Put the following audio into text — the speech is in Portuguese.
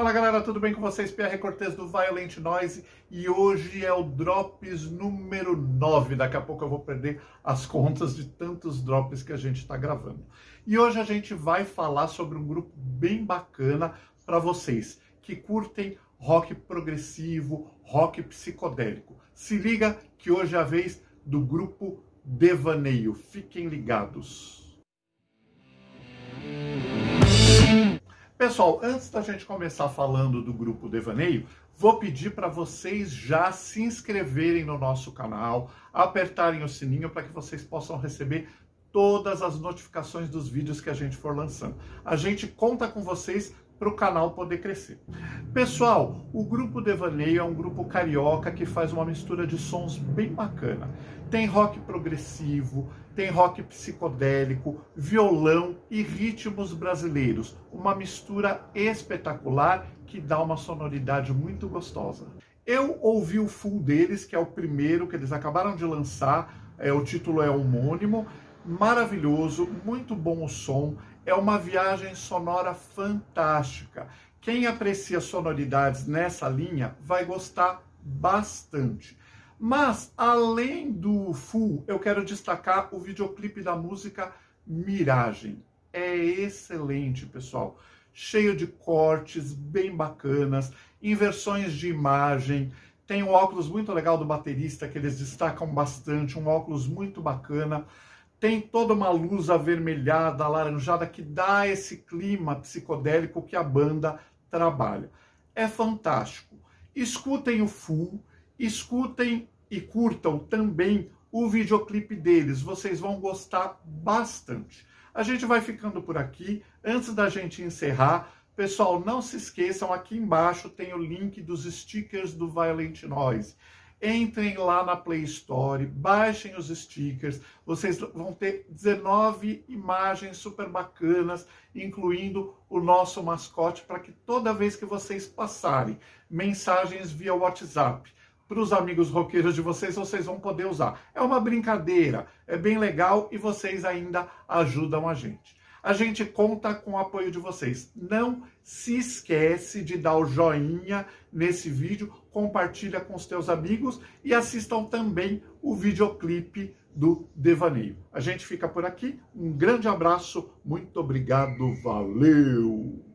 Fala galera, tudo bem com vocês? Pierre Cortez do Violent Noise e hoje é o Drops número 9. Daqui a pouco eu vou perder as contas de tantos drops que a gente está gravando. E hoje a gente vai falar sobre um grupo bem bacana para vocês que curtem rock progressivo, rock psicodélico. Se liga que hoje é a vez do grupo Devaneio. Fiquem ligados. Pessoal, antes da gente começar falando do grupo Devaneio, vou pedir para vocês já se inscreverem no nosso canal, apertarem o sininho para que vocês possam receber todas as notificações dos vídeos que a gente for lançando. A gente conta com vocês para o canal poder crescer. Pessoal, o grupo Devaneio é um grupo carioca que faz uma mistura de sons bem bacana. Tem rock progressivo, tem rock psicodélico, violão e ritmos brasileiros. Uma mistura espetacular que dá uma sonoridade muito gostosa. Eu ouvi o full deles, que é o primeiro que eles acabaram de lançar, é, o título é homônimo, maravilhoso, muito bom o som é uma viagem sonora fantástica. Quem aprecia sonoridades nessa linha vai gostar bastante. Mas, além do full, eu quero destacar o videoclipe da música Miragem. É excelente, pessoal. Cheio de cortes bem bacanas, inversões de imagem. Tem um óculos muito legal do baterista que eles destacam bastante, um óculos muito bacana tem toda uma luz avermelhada, alaranjada, que dá esse clima psicodélico que a banda trabalha. É fantástico. Escutem o full, escutem e curtam também o videoclipe deles, vocês vão gostar bastante. A gente vai ficando por aqui. Antes da gente encerrar, pessoal, não se esqueçam, aqui embaixo tem o link dos stickers do Violent Noise entrem lá na Play Store, baixem os stickers, vocês vão ter 19 imagens super bacanas, incluindo o nosso mascote, para que toda vez que vocês passarem mensagens via WhatsApp para os amigos roqueiros de vocês, vocês vão poder usar. É uma brincadeira, é bem legal e vocês ainda ajudam a gente. A gente conta com o apoio de vocês. Não se esquece de dar o joinha nesse vídeo, compartilha com os teus amigos e assistam também o videoclipe do Devaneio. A gente fica por aqui. Um grande abraço, muito obrigado, valeu!